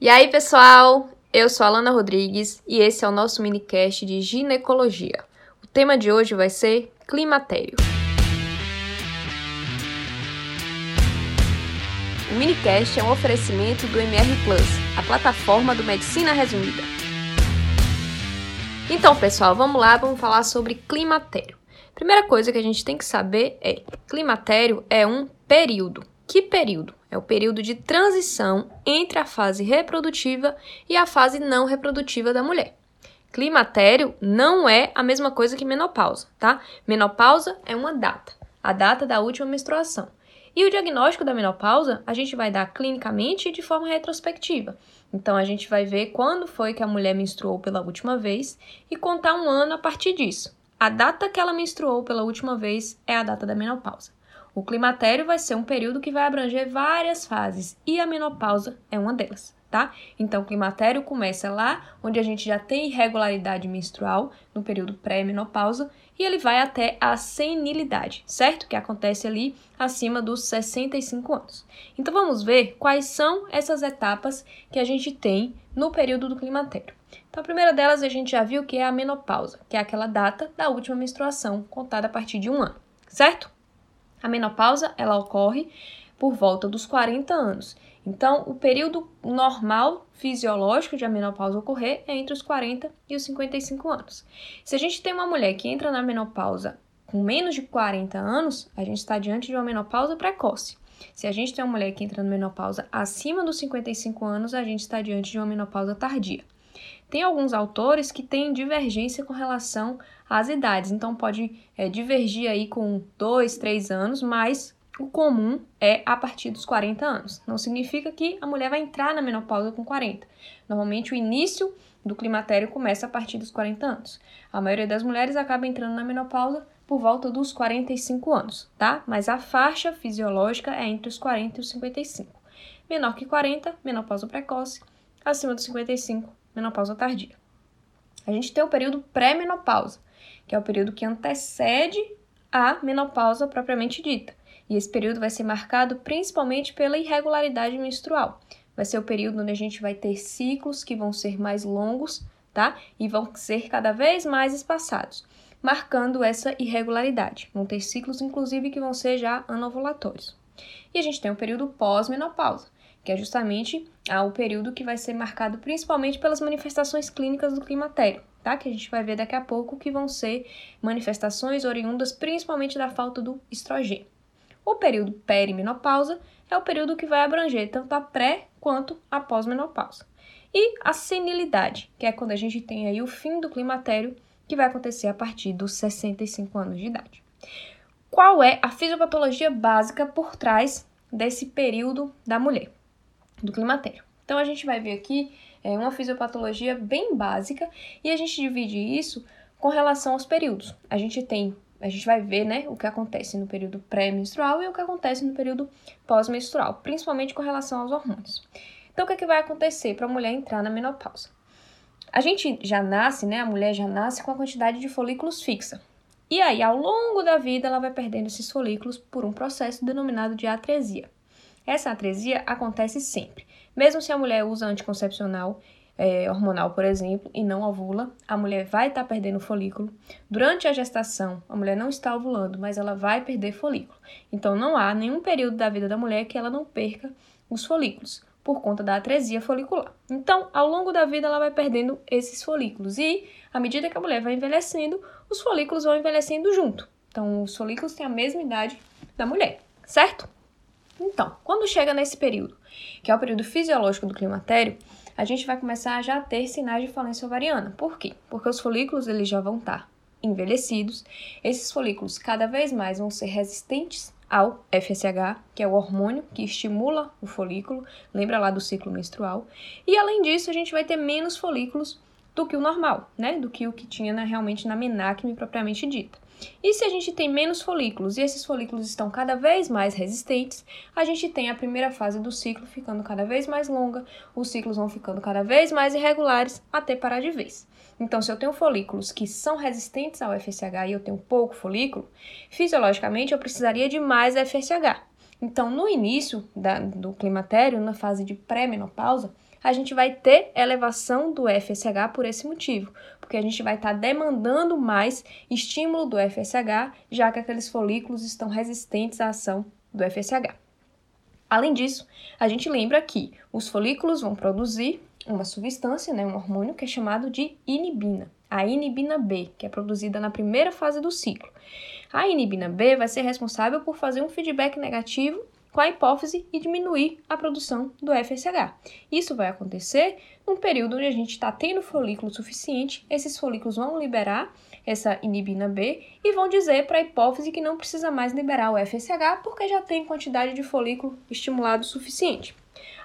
E aí, pessoal? Eu sou a Alana Rodrigues e esse é o nosso minicast de ginecologia. O tema de hoje vai ser climatério. O minicast é um oferecimento do MR Plus, a plataforma do Medicina Resumida. Então, pessoal, vamos lá, vamos falar sobre climatério. Primeira coisa que a gente tem que saber é: climatério é um período. Que período? É o período de transição entre a fase reprodutiva e a fase não reprodutiva da mulher. Climatério não é a mesma coisa que menopausa, tá? Menopausa é uma data, a data da última menstruação. E o diagnóstico da menopausa a gente vai dar clinicamente e de forma retrospectiva. Então a gente vai ver quando foi que a mulher menstruou pela última vez e contar um ano a partir disso. A data que ela menstruou pela última vez é a data da menopausa. O climatério vai ser um período que vai abranger várias fases e a menopausa é uma delas, tá? Então, o climatério começa lá onde a gente já tem irregularidade menstrual, no período pré-menopausa, e ele vai até a senilidade, certo? Que acontece ali acima dos 65 anos. Então, vamos ver quais são essas etapas que a gente tem no período do climatério. Então, a primeira delas a gente já viu que é a menopausa, que é aquela data da última menstruação, contada a partir de um ano, certo? A menopausa, ela ocorre por volta dos 40 anos. Então, o período normal fisiológico de a menopausa ocorrer é entre os 40 e os 55 anos. Se a gente tem uma mulher que entra na menopausa com menos de 40 anos, a gente está diante de uma menopausa precoce. Se a gente tem uma mulher que entra na menopausa acima dos 55 anos, a gente está diante de uma menopausa tardia. Tem alguns autores que têm divergência com relação às idades, então pode é, divergir aí com 2, 3 anos, mas o comum é a partir dos 40 anos. Não significa que a mulher vai entrar na menopausa com 40. Normalmente o início do climatério começa a partir dos 40 anos. A maioria das mulheres acaba entrando na menopausa por volta dos 45 anos, tá? Mas a faixa fisiológica é entre os 40 e os 55. Menor que 40, menopausa precoce. Acima dos 55, menopausa tardia. A gente tem o período pré-menopausa, que é o período que antecede a menopausa propriamente dita. E esse período vai ser marcado principalmente pela irregularidade menstrual. Vai ser o período onde a gente vai ter ciclos que vão ser mais longos, tá? E vão ser cada vez mais espaçados, marcando essa irregularidade. Vão ter ciclos, inclusive, que vão ser já anovulatórios. E a gente tem o período pós-menopausa, que é justamente o período que vai ser marcado principalmente pelas manifestações clínicas do climatério, tá? Que a gente vai ver daqui a pouco que vão ser manifestações oriundas principalmente da falta do estrogênio. O período perimenopausa é o período que vai abranger tanto a pré quanto a pós-menopausa. E a senilidade, que é quando a gente tem aí o fim do climatério, que vai acontecer a partir dos 65 anos de idade. Qual é a fisiopatologia básica por trás desse período da mulher? Do climatério. Então a gente vai ver aqui é, uma fisiopatologia bem básica e a gente divide isso com relação aos períodos. A gente tem, a gente vai ver, né, o que acontece no período pré-menstrual e o que acontece no período pós-menstrual, principalmente com relação aos hormônios. Então o que, é que vai acontecer para a mulher entrar na menopausa? A gente já nasce, né, a mulher já nasce com a quantidade de folículos fixa. E aí, ao longo da vida, ela vai perdendo esses folículos por um processo denominado de atresia. Essa atresia acontece sempre. Mesmo se a mulher usa anticoncepcional é, hormonal, por exemplo, e não ovula, a mulher vai estar tá perdendo folículo. Durante a gestação, a mulher não está ovulando, mas ela vai perder folículo. Então, não há nenhum período da vida da mulher que ela não perca os folículos por conta da atresia folicular. Então, ao longo da vida, ela vai perdendo esses folículos e, à medida que a mulher vai envelhecendo, os folículos vão envelhecendo junto. Então, os folículos têm a mesma idade da mulher, certo? Então, quando chega nesse período, que é o período fisiológico do climatério, a gente vai começar a já ter sinais de falência ovariana. Por quê? Porque os folículos eles já vão estar envelhecidos. Esses folículos cada vez mais vão ser resistentes ao FSH, que é o hormônio que estimula o folículo, lembra lá do ciclo menstrual. E além disso, a gente vai ter menos folículos do que o normal, né? Do que o que tinha na, realmente na menacme propriamente dita. E se a gente tem menos folículos e esses folículos estão cada vez mais resistentes, a gente tem a primeira fase do ciclo ficando cada vez mais longa, os ciclos vão ficando cada vez mais irregulares até parar de vez. Então, se eu tenho folículos que são resistentes ao FSH e eu tenho pouco folículo, fisiologicamente eu precisaria de mais FSH. Então, no início da, do climatério, na fase de pré-menopausa, a gente vai ter elevação do FSH por esse motivo, porque a gente vai estar tá demandando mais estímulo do FSH, já que aqueles folículos estão resistentes à ação do FSH. Além disso, a gente lembra que os folículos vão produzir uma substância, né, um hormônio que é chamado de inibina, a inibina B, que é produzida na primeira fase do ciclo. A inibina B vai ser responsável por fazer um feedback negativo com a hipófise e diminuir a produção do FSH. Isso vai acontecer num período onde a gente está tendo folículo suficiente, esses folículos vão liberar essa inibina B e vão dizer para a hipófise que não precisa mais liberar o FSH porque já tem quantidade de folículo estimulado suficiente.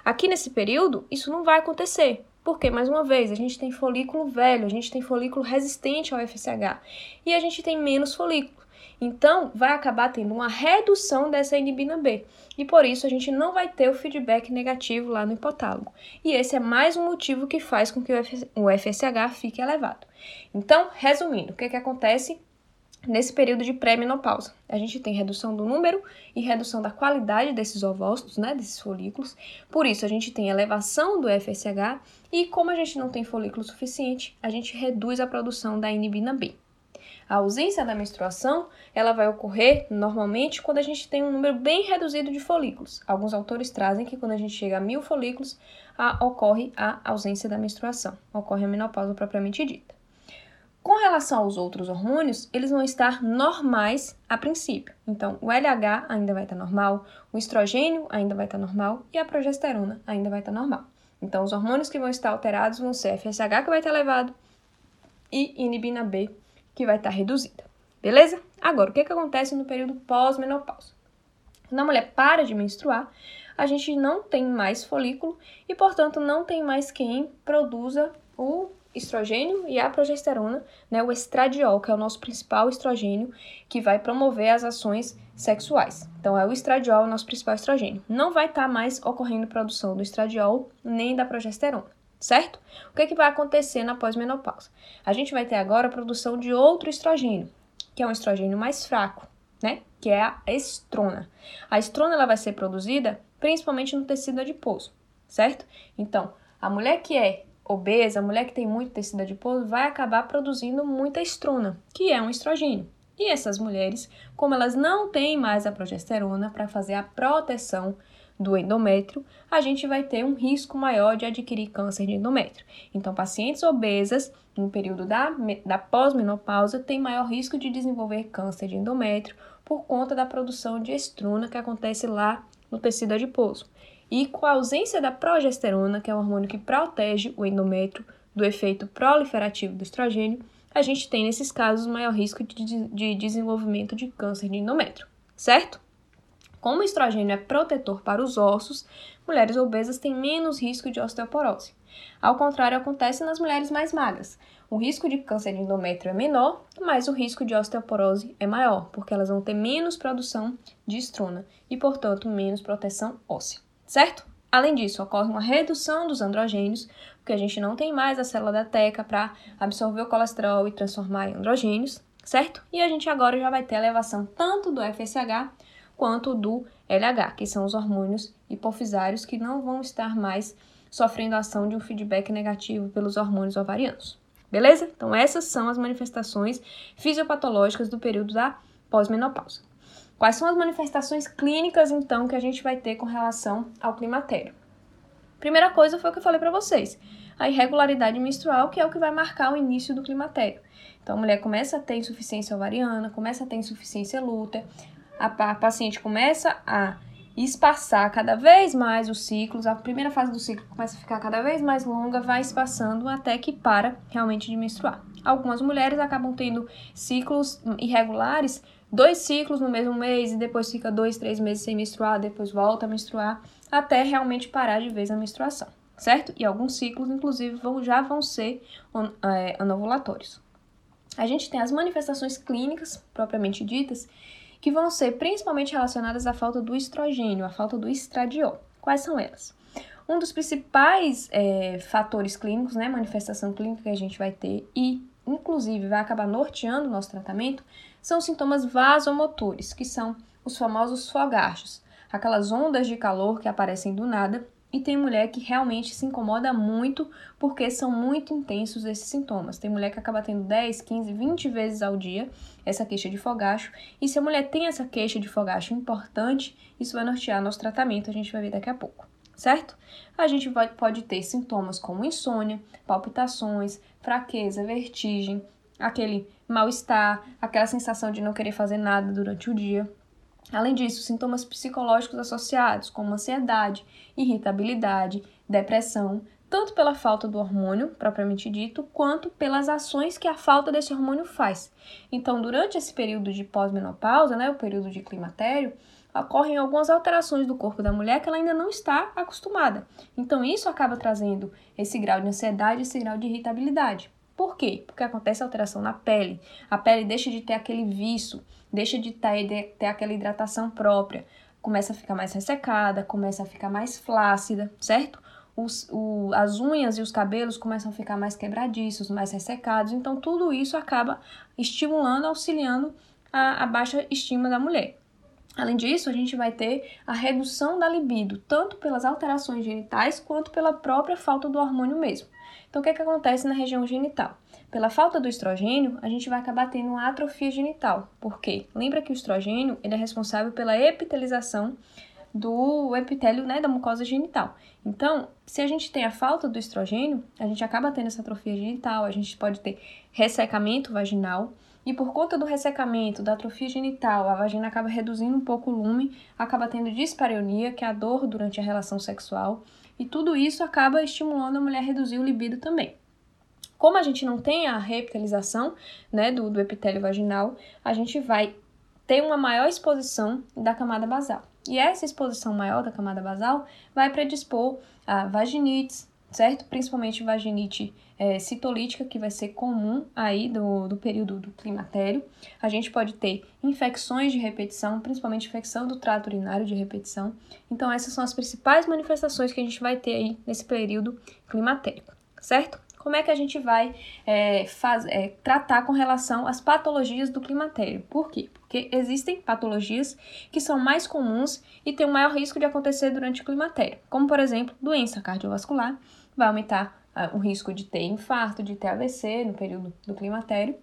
Aqui nesse período, isso não vai acontecer, porque, mais uma vez, a gente tem folículo velho, a gente tem folículo resistente ao FSH e a gente tem menos folículo. Então, vai acabar tendo uma redução dessa inibina B. E por isso a gente não vai ter o feedback negativo lá no hipotálamo. E esse é mais um motivo que faz com que o FSH fique elevado. Então, resumindo, o que, que acontece nesse período de pré-menopausa? A gente tem redução do número e redução da qualidade desses ovócitos, né, desses folículos. Por isso, a gente tem elevação do FSH e como a gente não tem folículo suficiente, a gente reduz a produção da inibina B. A ausência da menstruação, ela vai ocorrer normalmente quando a gente tem um número bem reduzido de folículos. Alguns autores trazem que quando a gente chega a mil folículos, a, ocorre a ausência da menstruação, ocorre a menopausa propriamente dita. Com relação aos outros hormônios, eles vão estar normais a princípio. Então, o LH ainda vai estar normal, o estrogênio ainda vai estar normal e a progesterona ainda vai estar normal. Então, os hormônios que vão estar alterados vão ser FSH, que vai estar elevado, e inibina B, que vai estar reduzida. Beleza? Agora, o que, que acontece no período pós-menopausa? Quando a mulher para de menstruar, a gente não tem mais folículo e, portanto, não tem mais quem produza o estrogênio e a progesterona, né, o estradiol, que é o nosso principal estrogênio que vai promover as ações sexuais. Então, é o estradiol, o nosso principal estrogênio. Não vai estar tá mais ocorrendo produção do estradiol nem da progesterona certo? O que, é que vai acontecer na pós-menopausa? A gente vai ter agora a produção de outro estrogênio, que é um estrogênio mais fraco, né? Que é a estrona. A estrona ela vai ser produzida principalmente no tecido adiposo, certo? Então, a mulher que é obesa, a mulher que tem muito tecido adiposo, vai acabar produzindo muita estrona, que é um estrogênio. E essas mulheres, como elas não têm mais a progesterona para fazer a proteção do endométrio, a gente vai ter um risco maior de adquirir câncer de endométrio. Então, pacientes obesas, no período da, da pós-menopausa, têm maior risco de desenvolver câncer de endométrio por conta da produção de estrona que acontece lá no tecido adiposo. E com a ausência da progesterona, que é o hormônio que protege o endométrio do efeito proliferativo do estrogênio, a gente tem nesses casos maior risco de, de desenvolvimento de câncer de endométrio, certo? Como o estrogênio é protetor para os ossos, mulheres obesas têm menos risco de osteoporose. Ao contrário, acontece nas mulheres mais magras. O risco de câncer de endométrio é menor, mas o risco de osteoporose é maior, porque elas vão ter menos produção de estrona e, portanto, menos proteção óssea, certo? Além disso, ocorre uma redução dos androgênios, porque a gente não tem mais a célula da teca para absorver o colesterol e transformar em androgênios, certo? E a gente agora já vai ter elevação tanto do FSH quanto do LH, que são os hormônios hipofisários que não vão estar mais sofrendo a ação de um feedback negativo pelos hormônios ovarianos. Beleza? Então, essas são as manifestações fisiopatológicas do período da pós-menopausa. Quais são as manifestações clínicas, então, que a gente vai ter com relação ao climatério? Primeira coisa foi o que eu falei para vocês, a irregularidade menstrual, que é o que vai marcar o início do climatério. Então, a mulher começa a ter insuficiência ovariana, começa a ter insuficiência lútea, a, paciente começa a espaçar cada vez mais os ciclos, a primeira fase do ciclo começa a ficar cada vez mais longa, vai espaçando até que para realmente de menstruar. Algumas mulheres acabam tendo ciclos irregulares, dois ciclos no mesmo mês e depois fica dois, três meses sem menstruar, depois volta a menstruar, até realmente parar de vez a menstruação, certo? E alguns ciclos, inclusive, vão, já vão ser é, anovulatórios. A gente tem as manifestações clínicas propriamente ditas, que vão ser principalmente relacionadas à falta do estrogênio, à falta do estradiol. Quais são elas? Um dos principais é, fatores clínicos, né, manifestação clínica que a gente vai ter e, inclusive, vai acabar norteando o nosso tratamento, são os sintomas vasomotores, que são os famosos fogachos, aquelas ondas de calor que aparecem do nada e tem mulher que realmente se incomoda muito porque são muito intensos esses sintomas. Tem mulher que acaba tendo 10, 15, 20 vezes ao dia essa queixa de fogacho. E se a mulher tem essa queixa de fogacho importante, isso vai nortear nosso tratamento, a gente vai ver daqui a pouco, certo? A gente vai, pode ter sintomas como insônia, palpitações, fraqueza, vertigem, aquele mal-estar, aquela sensação de não querer fazer nada durante o dia. Além disso, sintomas psicológicos associados, como ansiedade, irritabilidade, depressão, tanto pela falta do hormônio propriamente dito, quanto pelas ações que a falta desse hormônio faz. Então, durante esse período de pós-menopausa, né, o período de climatério, ocorrem algumas alterações do corpo da mulher que ela ainda não está acostumada. Então, isso acaba trazendo esse grau de ansiedade, esse grau de irritabilidade. Por quê? Porque acontece alteração na pele. A pele deixa de ter aquele viço, deixa de ter, de ter aquela hidratação própria, começa a ficar mais ressecada, começa a ficar mais flácida, certo? Os, o, as unhas e os cabelos começam a ficar mais quebradiços, mais ressecados. Então, tudo isso acaba estimulando, auxiliando a, a baixa estima da mulher. Além disso, a gente vai ter a redução da libido, tanto pelas alterações genitais quanto pela própria falta do hormônio mesmo. Então, o que, é que acontece na região genital? Pela falta do estrogênio, a gente vai acabar tendo uma atrofia genital. Por quê? Lembra que o estrogênio ele é responsável pela epitelização do epitélio né, da mucosa genital. Então, se a gente tem a falta do estrogênio, a gente acaba tendo essa atrofia genital, a gente pode ter ressecamento vaginal, e por conta do ressecamento, da atrofia genital, a vagina acaba reduzindo um pouco o lume, acaba tendo dispareunia, que é a dor durante a relação sexual, e tudo isso acaba estimulando a mulher a reduzir o libido também. Como a gente não tem a reepitelização né, do, do epitélio vaginal, a gente vai ter uma maior exposição da camada basal. E essa exposição maior da camada basal vai predispor a vaginites, certo? Principalmente vaginite é, citolítica, que vai ser comum aí do, do período do climatério. A gente pode ter infecções de repetição, principalmente infecção do trato urinário de repetição. Então, essas são as principais manifestações que a gente vai ter aí nesse período climatérico, certo? Como é que a gente vai é, faz, é, tratar com relação às patologias do climatério? Por quê? Porque existem patologias que são mais comuns e têm um maior risco de acontecer durante o climatério, como por exemplo, doença cardiovascular, vai aumentar o risco de ter infarto, de ter AVC no período do climatério.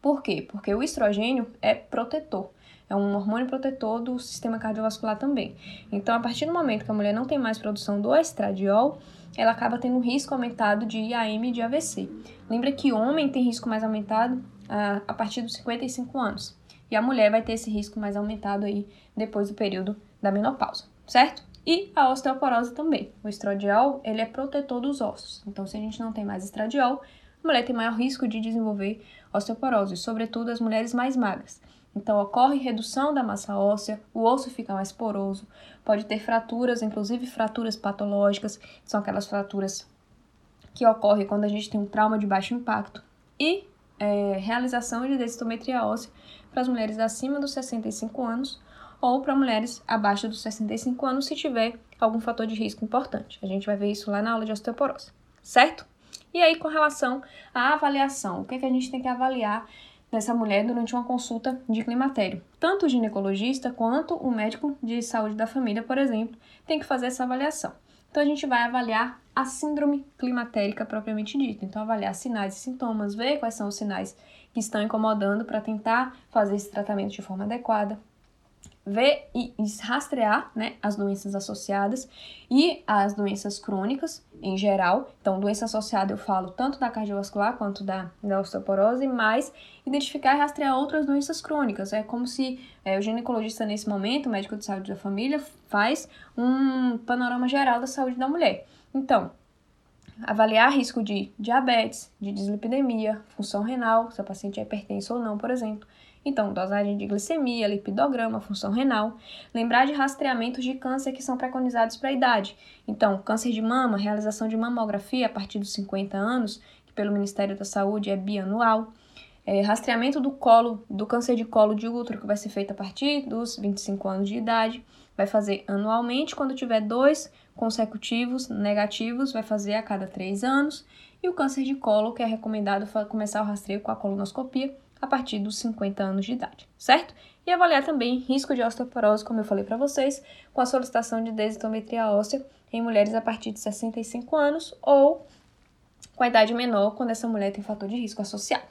Por quê? Porque o estrogênio é protetor, é um hormônio protetor do sistema cardiovascular também. Então, a partir do momento que a mulher não tem mais produção do estradiol, ela acaba tendo um risco aumentado de IAM e de AVC. Lembra que o homem tem risco mais aumentado a, a partir dos 55 anos. E a mulher vai ter esse risco mais aumentado aí depois do período da menopausa, certo? E a osteoporose também. O estradiol, ele é protetor dos ossos. Então, se a gente não tem mais estradiol, a mulher tem maior risco de desenvolver osteoporose, sobretudo as mulheres mais magras. Então, ocorre redução da massa óssea, o osso fica mais poroso, pode ter fraturas, inclusive fraturas patológicas, que são aquelas fraturas que ocorrem quando a gente tem um trauma de baixo impacto, e é, realização de densitometria óssea para as mulheres acima dos 65 anos ou para mulheres abaixo dos 65 anos se tiver algum fator de risco importante. A gente vai ver isso lá na aula de osteoporose, certo? E aí, com relação à avaliação, o que, é que a gente tem que avaliar nessa mulher durante uma consulta de climatério? Tanto o ginecologista quanto o médico de saúde da família, por exemplo, tem que fazer essa avaliação. Então, a gente vai avaliar a síndrome climatérica propriamente dita. Então, avaliar sinais e sintomas, ver quais são os sinais que estão incomodando para tentar fazer esse tratamento de forma adequada, ver e, rastrear né, as doenças associadas e as doenças crônicas em geral. Então, doença associada eu falo tanto da cardiovascular quanto da, da osteoporose, mas identificar e rastrear outras doenças crônicas. É como se é, o ginecologista, nesse momento, o médico de saúde da família, faz um panorama geral da saúde da mulher. Então, avaliar risco de diabetes, de dislipidemia, função renal, se a paciente é hipertensa ou não, por exemplo então, dosagem de glicemia, lipidograma, função renal. Lembrar de rastreamentos de câncer que são preconizados para a idade. Então, câncer de mama, realização de mamografia a partir dos 50 anos, que pelo Ministério da Saúde é bianual. É, rastreamento do colo, do câncer de colo de útero, que vai ser feito a partir dos 25 anos de idade. Vai fazer anualmente, quando tiver dois consecutivos negativos, vai fazer a cada três anos. E o câncer de colo, que é recomendado começar o rastreio com a colonoscopia, a partir dos 50 anos de idade, certo? E avaliar também risco de osteoporose, como eu falei para vocês, com a solicitação de densitometria óssea em mulheres a partir de 65 anos ou com a idade menor quando essa mulher tem fator de risco associado.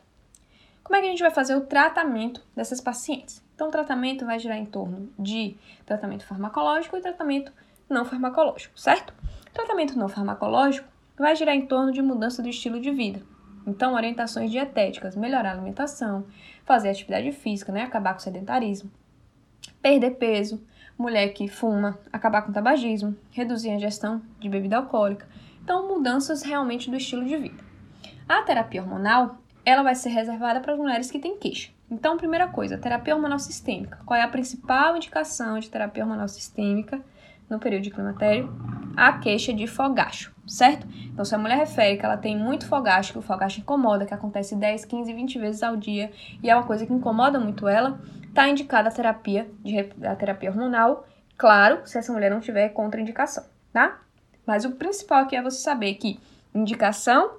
Como é que a gente vai fazer o tratamento dessas pacientes? Então, o tratamento vai girar em torno de tratamento farmacológico e tratamento não farmacológico, certo? O tratamento não farmacológico vai girar em torno de mudança do estilo de vida. Então, orientações dietéticas, melhorar a alimentação, fazer atividade física, né, acabar com o sedentarismo, perder peso, mulher que fuma, acabar com o tabagismo, reduzir a ingestão de bebida alcoólica. Então, mudanças realmente do estilo de vida. A terapia hormonal, ela vai ser reservada para as mulheres que têm queixa. Então, primeira coisa, terapia hormonal sistêmica. Qual é a principal indicação de terapia hormonal sistêmica no período de climatério? A queixa de fogacho, certo? Então, se a mulher refere que ela tem muito fogacho, que o fogacho incomoda, que acontece 10, 15, 20 vezes ao dia, e é uma coisa que incomoda muito ela, está indicada a terapia, de, a terapia hormonal, claro, se essa mulher não tiver contraindicação, tá? Mas o principal aqui é você saber que indicação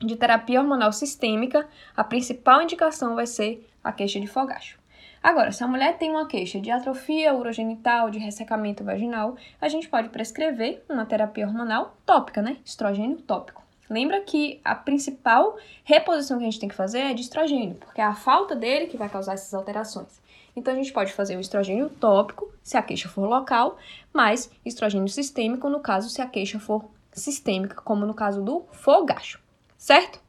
de terapia hormonal sistêmica, a principal indicação vai ser a queixa de fogacho. Agora, se a mulher tem uma queixa de atrofia urogenital, de ressecamento vaginal, a gente pode prescrever uma terapia hormonal tópica, né? Estrogênio tópico. Lembra que a principal reposição que a gente tem que fazer é de estrogênio, porque é a falta dele que vai causar essas alterações. Então a gente pode fazer o estrogênio tópico, se a queixa for local, mas estrogênio sistêmico, no caso, se a queixa for sistêmica, como no caso do fogacho, certo?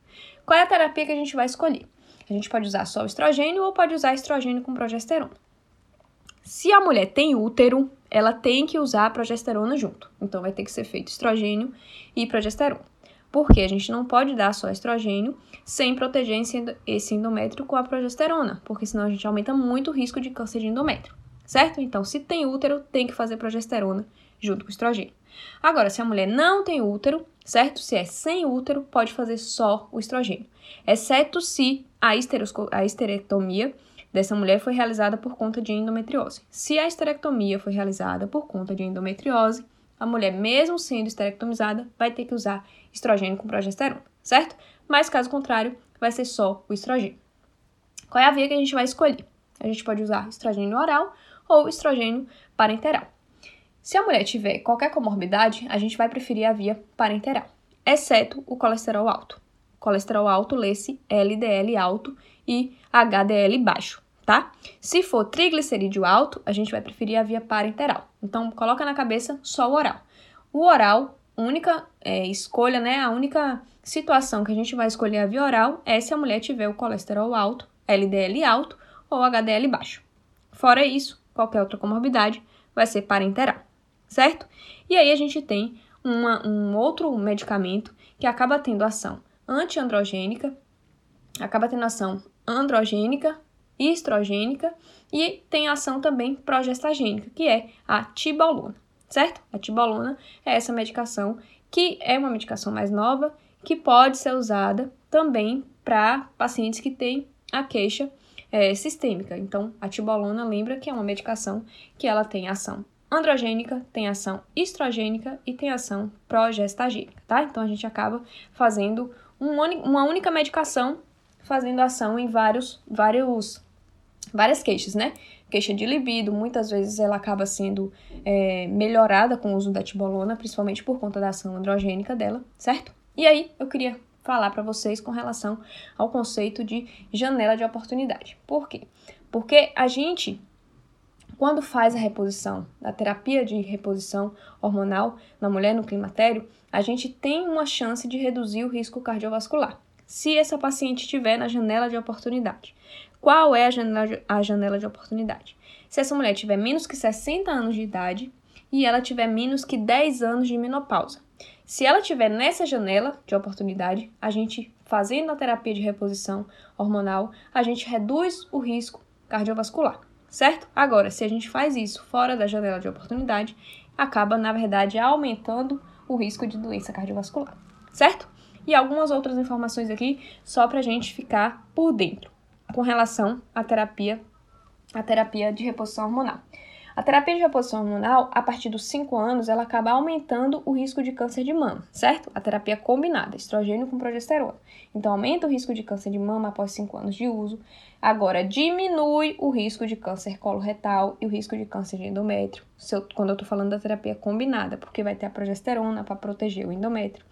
Qual é a terapia que a gente vai escolher? A gente pode usar só o estrogênio ou pode usar estrogênio com progesterona. Se a mulher tem útero, ela tem que usar a progesterona junto. Então vai ter que ser feito estrogênio e progesterona porque a gente não pode dar só estrogênio sem proteger esse endométrio com a progesterona, porque senão a gente aumenta muito o risco de câncer de endométrio, certo? Então, se tem útero, tem que fazer progesterona junto com estrogênio. Agora, se a mulher não tem útero, certo? Se é sem útero, pode fazer só o estrogênio, exceto se a, a esterectomia dessa mulher foi realizada por conta de endometriose. Se a esterectomia foi realizada por conta de endometriose, a mulher, mesmo sendo esterectomizada, vai ter que usar estrogênio com progesterona, certo? Mas caso contrário, vai ser só o estrogênio. Qual é a via que a gente vai escolher? A gente pode usar estrogênio oral ou estrogênio parenteral. Se a mulher tiver qualquer comorbidade, a gente vai preferir a via parenteral, exceto o colesterol alto. Colesterol alto lê-se LDL alto e HDL baixo tá? Se for triglicerídeo alto, a gente vai preferir a via parenteral. Então, coloca na cabeça só o oral. O oral, única é, escolha, né? A única situação que a gente vai escolher a via oral é se a mulher tiver o colesterol alto, LDL alto ou HDL baixo. Fora isso, qualquer outra comorbidade vai ser parenteral, certo? E aí a gente tem uma, um outro medicamento que acaba tendo ação antiandrogênica, acaba tendo ação androgênica estrogênica e tem ação também progestagênica, que é a tibolona, certo? A tibolona é essa medicação que é uma medicação mais nova que pode ser usada também para pacientes que têm a queixa é, sistêmica. Então, a tibolona lembra que é uma medicação que ela tem ação androgênica, tem ação estrogênica e tem ação progestagênica, tá? Então, a gente acaba fazendo uma única medicação fazendo ação em vários, vários várias queixas, né? Queixa de libido, muitas vezes ela acaba sendo é, melhorada com o uso da tibolona, principalmente por conta da ação androgênica dela, certo? E aí eu queria falar para vocês com relação ao conceito de janela de oportunidade. Por quê? Porque a gente, quando faz a reposição, a terapia de reposição hormonal na mulher no climatério, a gente tem uma chance de reduzir o risco cardiovascular se essa paciente estiver na janela de oportunidade. Qual é a janela, de, a janela de oportunidade? Se essa mulher tiver menos que 60 anos de idade e ela tiver menos que 10 anos de menopausa. Se ela tiver nessa janela de oportunidade, a gente fazendo a terapia de reposição hormonal, a gente reduz o risco cardiovascular, certo? Agora, se a gente faz isso fora da janela de oportunidade, acaba, na verdade, aumentando o risco de doença cardiovascular, certo? e algumas outras informações aqui só para a gente ficar por dentro com relação à terapia, à terapia de reposição hormonal. A terapia de reposição hormonal, a partir dos 5 anos, ela acaba aumentando o risco de câncer de mama, certo? A terapia combinada, estrogênio com progesterona. Então, aumenta o risco de câncer de mama após 5 anos de uso. Agora, diminui o risco de câncer coloretal e o risco de câncer de endométrio, eu, quando eu tô falando da terapia combinada, porque vai ter a progesterona para proteger o endométrio.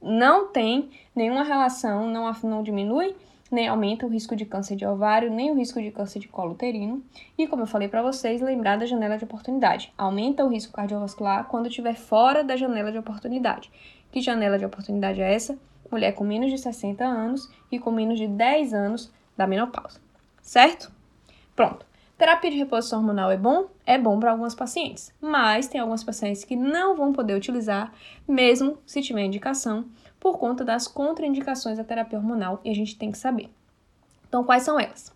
Não tem nenhuma relação, não, não diminui nem aumenta o risco de câncer de ovário, nem o risco de câncer de colo uterino. E como eu falei para vocês, lembrar da janela de oportunidade. Aumenta o risco cardiovascular quando estiver fora da janela de oportunidade. Que janela de oportunidade é essa? Mulher com menos de 60 anos e com menos de 10 anos da menopausa. Certo? Pronto. Terapia de reposição hormonal é bom? É bom para algumas pacientes, mas tem algumas pacientes que não vão poder utilizar, mesmo se tiver indicação, por conta das contraindicações da terapia hormonal e a gente tem que saber. Então, quais são elas?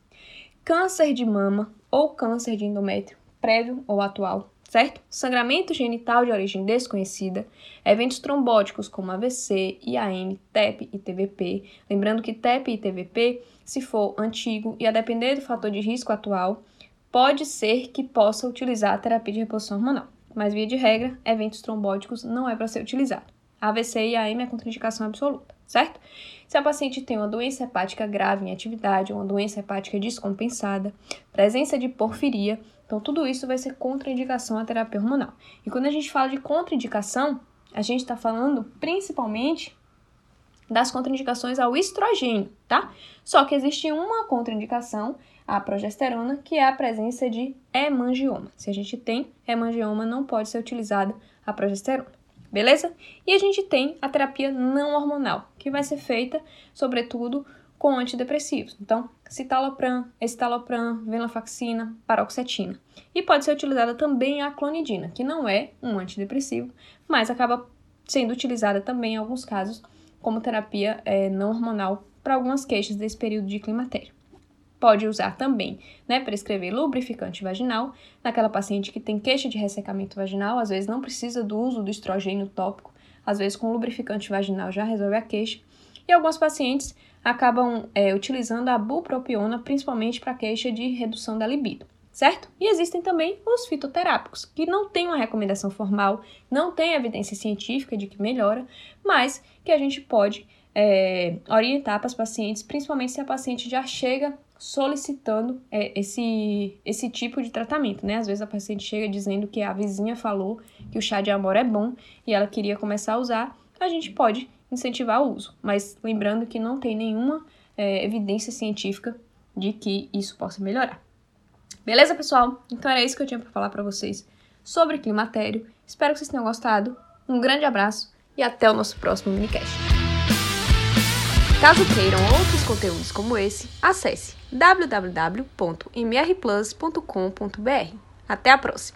Câncer de mama ou câncer de endométrio, prévio ou atual, certo? Sangramento genital de origem desconhecida, eventos trombóticos como AVC, IAM, TEP e TVP. Lembrando que TEP e TVP, se for antigo e a depender do fator de risco atual, pode ser que possa utilizar a terapia de reposição hormonal. Mas, via de regra, eventos trombóticos não é para ser utilizado. AVC e AM é contraindicação absoluta, certo? Se a paciente tem uma doença hepática grave em atividade, uma doença hepática descompensada, presença de porfiria, então tudo isso vai ser contraindicação à terapia hormonal. E quando a gente fala de contraindicação, a gente está falando principalmente das contraindicações ao estrogênio, tá? Só que existe uma contraindicação à progesterona, que é a presença de hemangioma. Se a gente tem hemangioma, não pode ser utilizada a progesterona beleza? E a gente tem a terapia não hormonal, que vai ser feita, sobretudo, com antidepressivos. Então, citalopram, escitalopram, venlafaxina, paroxetina. E pode ser utilizada também a clonidina, que não é um antidepressivo, mas acaba sendo utilizada também em alguns casos como terapia é, não hormonal para algumas queixas desse período de climatério. Pode usar também, né, prescrever lubrificante vaginal naquela paciente que tem queixa de ressecamento vaginal, às vezes não precisa do uso do estrogênio tópico, às vezes com lubrificante vaginal já resolve a queixa. E alguns pacientes acabam é, utilizando a bupropiona principalmente para queixa de redução da libido, certo? E existem também os fitoterápicos, que não têm uma recomendação formal, não tem evidência científica de que melhora, mas que a gente pode é, orientar para as pacientes, principalmente se a paciente já chega solicitando é, esse, esse tipo de tratamento, né? Às vezes a paciente chega dizendo que a vizinha falou que o chá de amor é bom e ela queria começar a usar, a gente pode incentivar o uso, mas lembrando que não tem nenhuma é, evidência científica de que isso possa melhorar. Beleza, pessoal? Então era isso que eu tinha para falar para vocês sobre climatério. Espero que vocês tenham gostado. Um grande abraço e até o nosso próximo minicast. Caso queiram outros conteúdos como esse, acesse www.mrplus.com.br. Até a próxima!